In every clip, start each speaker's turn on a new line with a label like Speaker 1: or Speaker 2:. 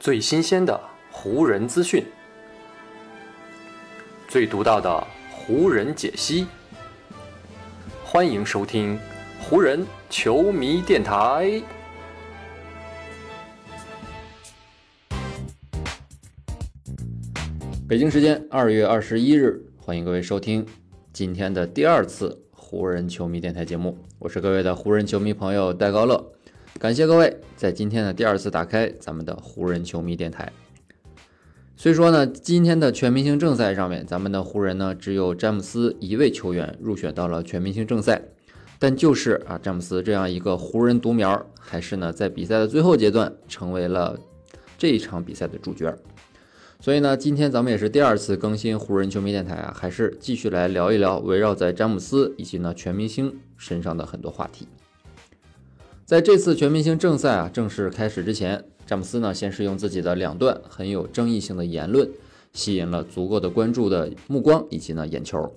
Speaker 1: 最新鲜的湖人资讯，最独到的湖人解析。欢迎收听湖人球迷电台。
Speaker 2: 北京时间二月二十一日，欢迎各位收听今天的第二次湖人球迷电台节目。我是各位的湖人球迷朋友戴高乐。感谢各位在今天的第二次打开咱们的湖人球迷电台。虽说呢，今天的全明星正赛上面，咱们的湖人呢只有詹姆斯一位球员入选到了全明星正赛，但就是啊，詹姆斯这样一个湖人独苗，还是呢在比赛的最后阶段成为了这一场比赛的主角。所以呢，今天咱们也是第二次更新湖人球迷电台啊，还是继续来聊一聊围绕在詹姆斯以及呢全明星身上的很多话题。在这次全明星正赛啊正式开始之前，詹姆斯呢先是用自己的两段很有争议性的言论，吸引了足够的关注的目光以及呢眼球。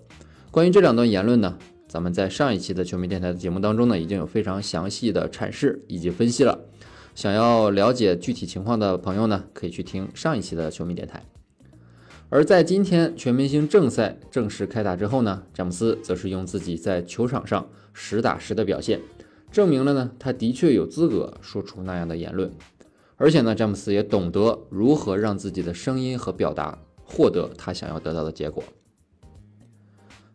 Speaker 2: 关于这两段言论呢，咱们在上一期的球迷电台的节目当中呢，已经有非常详细的阐释以及分析了。想要了解具体情况的朋友呢，可以去听上一期的球迷电台。而在今天全明星正赛正式开打之后呢，詹姆斯则是用自己在球场上实打实的表现。证明了呢，他的确有资格说出那样的言论，而且呢，詹姆斯也懂得如何让自己的声音和表达获得他想要得到的结果。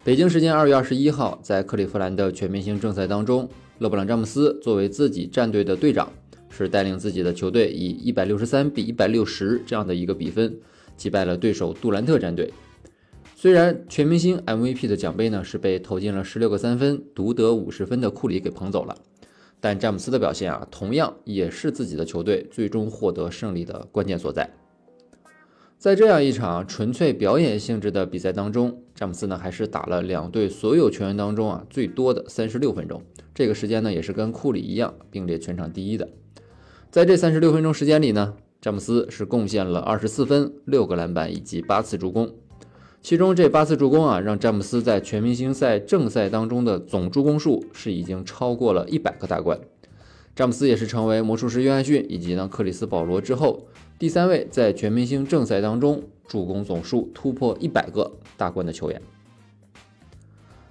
Speaker 2: 北京时间二月二十一号，在克利夫兰的全明星正赛当中，勒布朗·詹姆斯作为自己战队的队长，是带领自己的球队以一百六十三比一百六十这样的一个比分击败了对手杜兰特战队。虽然全明星 MVP 的奖杯呢是被投进了十六个三分、独得五十分的库里给捧走了，但詹姆斯的表现啊，同样也是自己的球队最终获得胜利的关键所在。在这样一场纯粹表演性质的比赛当中，詹姆斯呢还是打了两队所有球员当中啊最多的三十六分钟，这个时间呢也是跟库里一样并列全场第一的。在这三十六分钟时间里呢，詹姆斯是贡献了二十四分、六个篮板以及八次助攻。其中这八次助攻啊，让詹姆斯在全明星赛正赛当中的总助攻数是已经超过了一百个大关。詹姆斯也是成为魔术师约翰逊以及呢克里斯保罗之后第三位在全明星正赛当中助攻总数突破一百个大关的球员。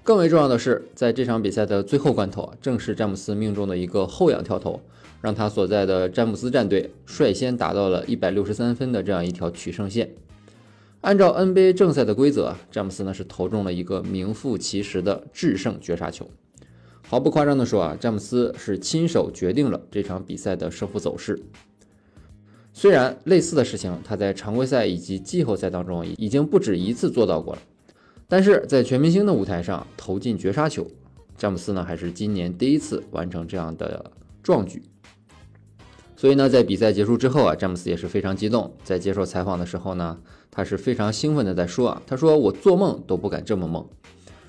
Speaker 2: 更为重要的是，在这场比赛的最后关头啊，正是詹姆斯命中的一个后仰跳投，让他所在的詹姆斯战队率先达到了一百六十三分的这样一条取胜线。按照 NBA 正赛的规则，詹姆斯呢是投中了一个名副其实的制胜绝杀球。毫不夸张地说啊，詹姆斯是亲手决定了这场比赛的胜负走势。虽然类似的事情他在常规赛以及季后赛当中已经不止一次做到过了，但是在全明星的舞台上投进绝杀球，詹姆斯呢还是今年第一次完成这样的壮举。所以呢，在比赛结束之后啊，詹姆斯也是非常激动。在接受采访的时候呢，他是非常兴奋的在说啊，他说我做梦都不敢这么梦。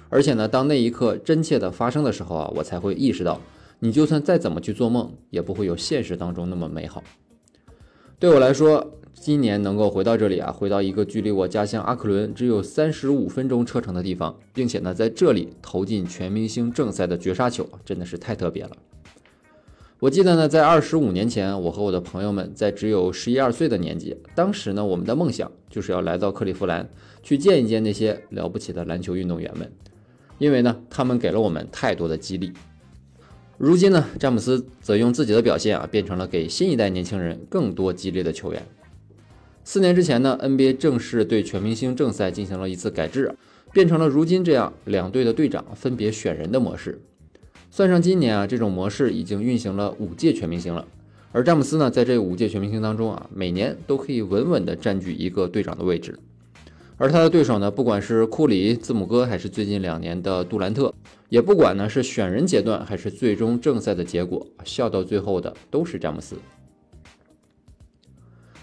Speaker 2: 而且呢，当那一刻真切的发生的时候啊，我才会意识到，你就算再怎么去做梦，也不会有现实当中那么美好。对我来说，今年能够回到这里啊，回到一个距离我家乡阿克伦只有三十五分钟车程的地方，并且呢，在这里投进全明星正赛的绝杀球，真的是太特别了。我记得呢，在二十五年前，我和我的朋友们在只有十一二岁的年纪，当时呢，我们的梦想就是要来到克利夫兰，去见一见那些了不起的篮球运动员们，因为呢，他们给了我们太多的激励。如今呢，詹姆斯则用自己的表现啊，变成了给新一代年轻人更多激励的球员。四年之前呢，NBA 正式对全明星正赛进行了一次改制，变成了如今这样两队的队长分别选人的模式。算上今年啊，这种模式已经运行了五届全明星了。而詹姆斯呢，在这五届全明星当中啊，每年都可以稳稳地占据一个队长的位置。而他的对手呢，不管是库里、字母哥，还是最近两年的杜兰特，也不管呢是选人阶段，还是最终正赛的结果，笑到最后的都是詹姆斯。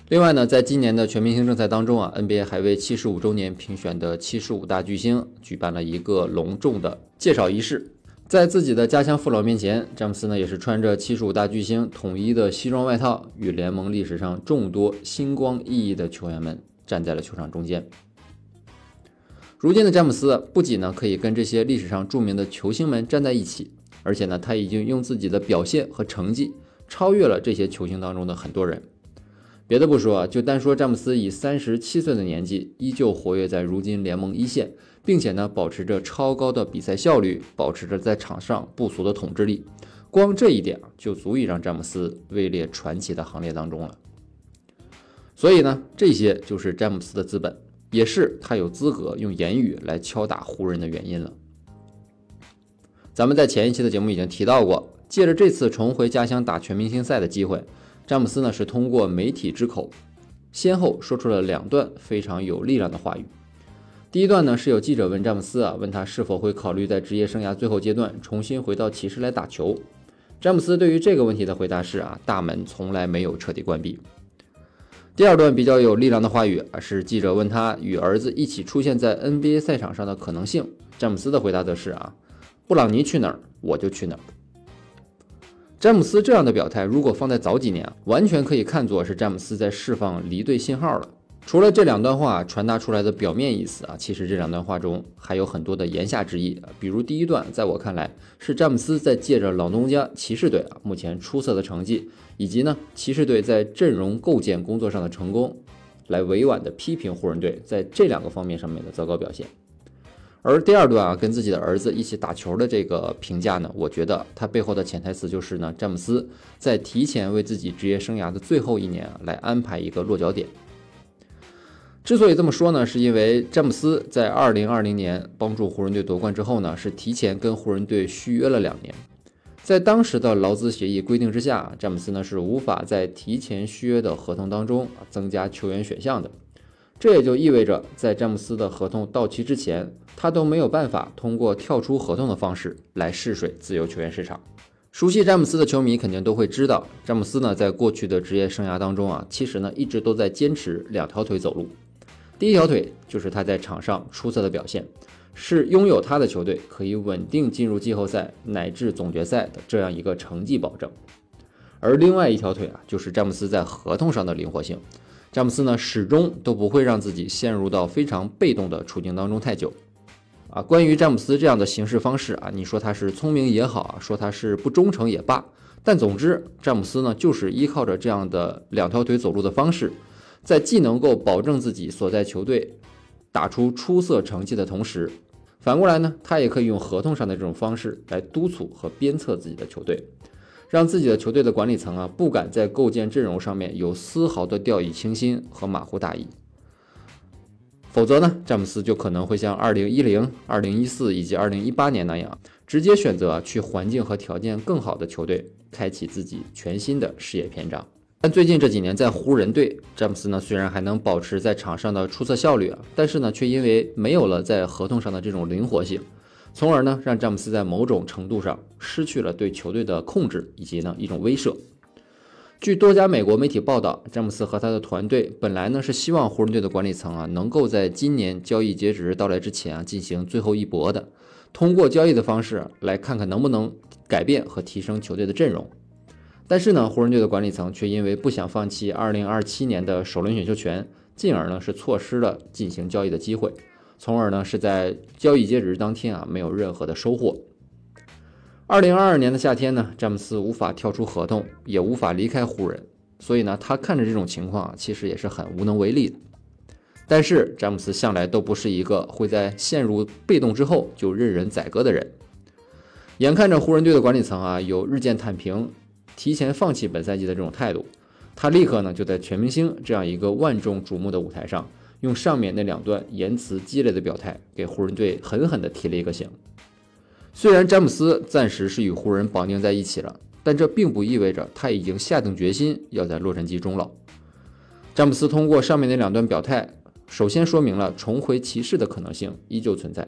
Speaker 2: 另外呢，在今年的全明星正赛当中啊，NBA 还为七十五周年评选的七十五大巨星举办了一个隆重的介绍仪式。在自己的家乡父老面前，詹姆斯呢也是穿着七十五大巨星统一的西装外套，与联盟历史上众多星光熠熠的球员们站在了球场中间。如今的詹姆斯不仅呢可以跟这些历史上著名的球星们站在一起，而且呢他已经用自己的表现和成绩超越了这些球星当中的很多人。别的不说，就单说詹姆斯以三十七岁的年纪，依旧活跃在如今联盟一线，并且呢，保持着超高的比赛效率，保持着在场上不俗的统治力，光这一点，就足以让詹姆斯位列传奇的行列当中了。所以呢，这些就是詹姆斯的资本，也是他有资格用言语来敲打湖人的原因了。咱们在前一期的节目已经提到过，借着这次重回家乡打全明星赛的机会。詹姆斯呢是通过媒体之口，先后说出了两段非常有力量的话语。第一段呢是有记者问詹姆斯啊，问他是否会考虑在职业生涯最后阶段重新回到骑士来打球。詹姆斯对于这个问题的回答是啊，大门从来没有彻底关闭。第二段比较有力量的话语啊，是记者问他与儿子一起出现在 NBA 赛场上的可能性。詹姆斯的回答则是啊，布朗尼去哪儿我就去哪儿。詹姆斯这样的表态，如果放在早几年，完全可以看作是詹姆斯在释放离队信号了。除了这两段话传达出来的表面意思啊，其实这两段话中还有很多的言下之意啊。比如第一段，在我看来是詹姆斯在借着老东家骑士队啊目前出色的成绩，以及呢骑士队在阵容构建工作上的成功，来委婉的批评湖人队在这两个方面上面的糟糕表现。而第二段啊，跟自己的儿子一起打球的这个评价呢，我觉得他背后的潜台词就是呢，詹姆斯在提前为自己职业生涯的最后一年啊来安排一个落脚点。之所以这么说呢，是因为詹姆斯在二零二零年帮助湖人队夺冠之后呢，是提前跟湖人队续约了两年，在当时的劳资协议规定之下，詹姆斯呢是无法在提前续约的合同当中增加球员选项的。这也就意味着，在詹姆斯的合同到期之前，他都没有办法通过跳出合同的方式来试水自由球员市场。熟悉詹姆斯的球迷肯定都会知道，詹姆斯呢在过去的职业生涯当中啊，其实呢一直都在坚持两条腿走路。第一条腿就是他在场上出色的表现，是拥有他的球队可以稳定进入季后赛乃至总决赛的这样一个成绩保证。而另外一条腿啊，就是詹姆斯在合同上的灵活性。詹姆斯呢，始终都不会让自己陷入到非常被动的处境当中太久。啊，关于詹姆斯这样的行事方式啊，你说他是聪明也好，说他是不忠诚也罢，但总之，詹姆斯呢，就是依靠着这样的两条腿走路的方式，在既能够保证自己所在球队打出出色成绩的同时，反过来呢，他也可以用合同上的这种方式来督促和鞭策自己的球队。让自己的球队的管理层啊不敢在构建阵容上面有丝毫的掉以轻心和马虎大意，否则呢，詹姆斯就可能会像2010、2014以及2018年那样，直接选择去环境和条件更好的球队，开启自己全新的事业篇章。但最近这几年在湖人队，詹姆斯呢虽然还能保持在场上的出色效率啊，但是呢却因为没有了在合同上的这种灵活性。从而呢，让詹姆斯在某种程度上失去了对球队的控制以及呢一种威慑。据多家美国媒体报道，詹姆斯和他的团队本来呢是希望湖人队的管理层啊能够在今年交易截止日到来之前啊进行最后一搏的，通过交易的方式来看看能不能改变和提升球队的阵容。但是呢，湖人队的管理层却因为不想放弃2027年的首轮选秀权，进而呢是错失了进行交易的机会。从而呢，是在交易截止日当天啊，没有任何的收获。二零二二年的夏天呢，詹姆斯无法跳出合同，也无法离开湖人，所以呢，他看着这种情况啊，其实也是很无能为力的。但是詹姆斯向来都不是一个会在陷入被动之后就任人宰割的人。眼看着湖人队的管理层啊，有日渐躺平、提前放弃本赛季的这种态度，他立刻呢，就在全明星这样一个万众瞩目的舞台上。用上面那两段言辞激烈的表态，给湖人队狠狠地提了一个醒。虽然詹姆斯暂时是与湖人绑定在一起了，但这并不意味着他已经下定决心要在洛杉矶终老。詹姆斯通过上面那两段表态，首先说明了重回骑士的可能性依旧存在，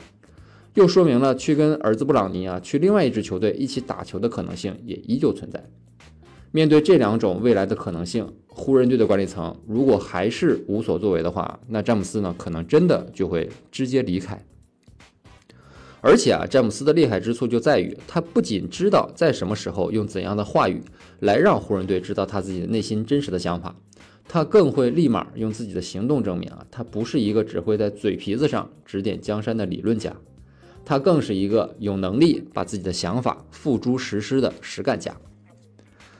Speaker 2: 又说明了去跟儿子布朗尼啊去另外一支球队一起打球的可能性也依旧存在。面对这两种未来的可能性，湖人队的管理层如果还是无所作为的话，那詹姆斯呢，可能真的就会直接离开。而且啊，詹姆斯的厉害之处就在于，他不仅知道在什么时候用怎样的话语来让湖人队知道他自己的内心真实的想法，他更会立马用自己的行动证明啊，他不是一个只会在嘴皮子上指点江山的理论家，他更是一个有能力把自己的想法付诸实施的实干家。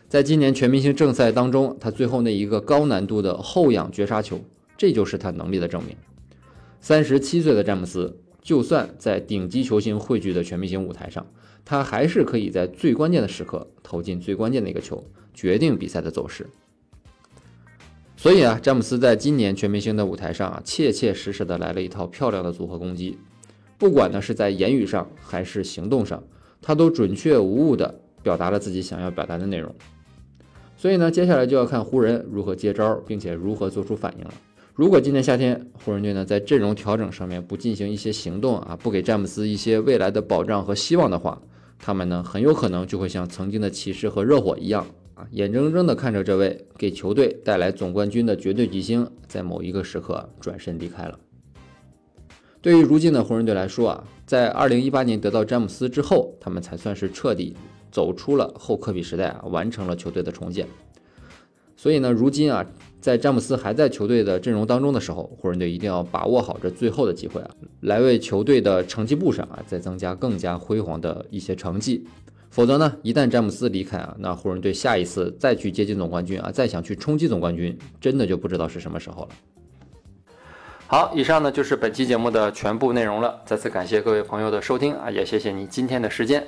Speaker 2: 在今年全明星正赛当中，他最后那一个高难度的后仰绝杀球，这就是他能力的证明。三十七岁的詹姆斯，就算在顶级球星汇聚的全明星舞台上，他还是可以在最关键的时刻投进最关键的一个球，决定比赛的走势。所以啊，詹姆斯在今年全明星的舞台上啊，切切实实的来了一套漂亮的组合攻击，不管呢是在言语上还是行动上，他都准确无误的表达了自己想要表达的内容。所以呢，接下来就要看湖人如何接招，并且如何做出反应了。如果今年夏天湖人队呢在阵容调整上面不进行一些行动啊，不给詹姆斯一些未来的保障和希望的话，他们呢很有可能就会像曾经的骑士和热火一样啊，眼睁睁的看着这位给球队带来总冠军的绝对巨星在某一个时刻转身离开了。对于如今的湖人队来说啊，在2018年得到詹姆斯之后，他们才算是彻底。走出了后科比时代啊，完成了球队的重建。所以呢，如今啊，在詹姆斯还在球队的阵容当中的时候，湖人队一定要把握好这最后的机会啊，来为球队的成绩簿上啊再增加更加辉煌的一些成绩。否则呢，一旦詹姆斯离开啊，那湖人队下一次再去接近总冠军啊，再想去冲击总冠军，真的就不知道是什么时候了。
Speaker 1: 好，以上呢就是本期节目的全部内容了。再次感谢各位朋友的收听啊，也谢谢你今天的时间。